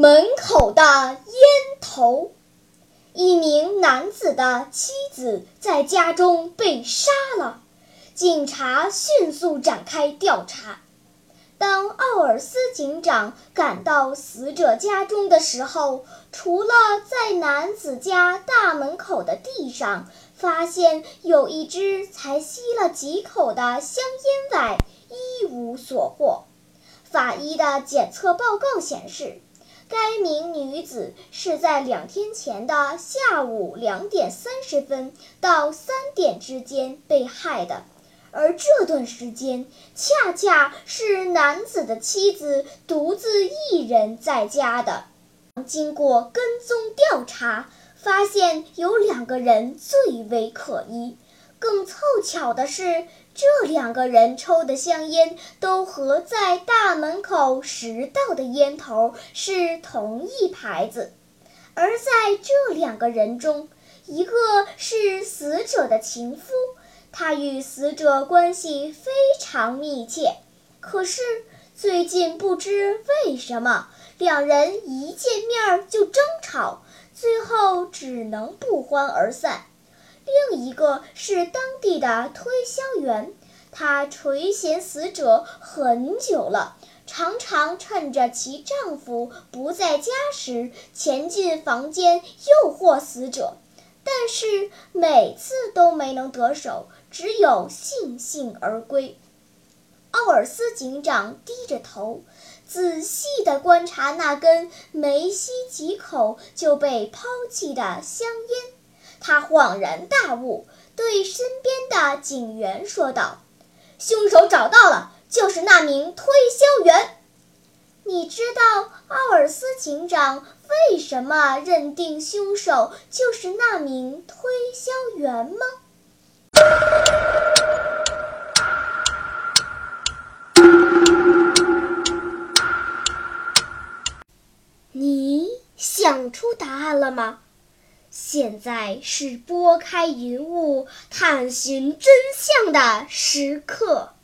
门口的烟头，一名男子的妻子在家中被杀了。警察迅速展开调查。当奥尔斯警长赶到死者家中的时候，除了在男子家大门口的地上发现有一支才吸了几口的香烟外，一无所获。法医的检测报告显示，该名女子是在两天前的下午两点三十分到三点之间被害的。而这段时间恰恰是男子的妻子独自一人在家的。经过跟踪调查，发现有两个人最为可疑。更凑巧的是，这两个人抽的香烟都和在大门口拾到的烟头是同一牌子。而在这两个人中，一个是死者的情夫。他与死者关系非常密切，可是最近不知为什么，两人一见面就争吵，最后只能不欢而散。另一个是当地的推销员，她垂涎死者很久了，常常趁着其丈夫不在家时潜进房间诱惑死者。但是每次都没能得手，只有悻悻而归。奥尔斯警长低着头，仔细地观察那根没吸几口就被抛弃的香烟。他恍然大悟，对身边的警员说道：“凶手找到了，就是那名推销员。你知道奥尔斯警长？”为什么认定凶手就是那名推销员吗？你想出答案了吗？现在是拨开云雾探寻真相的时刻。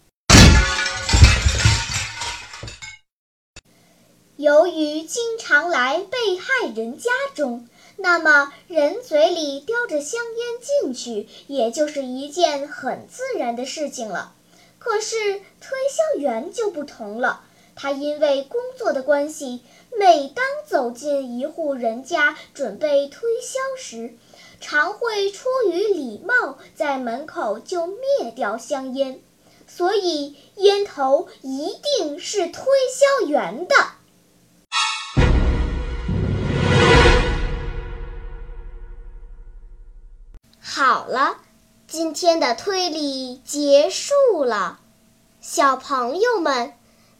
由于经常来被害人家中，那么人嘴里叼着香烟进去，也就是一件很自然的事情了。可是推销员就不同了，他因为工作的关系，每当走进一户人家准备推销时，常会出于礼貌，在门口就灭掉香烟，所以烟头一定是推销员的。好了，今天的推理结束了。小朋友们，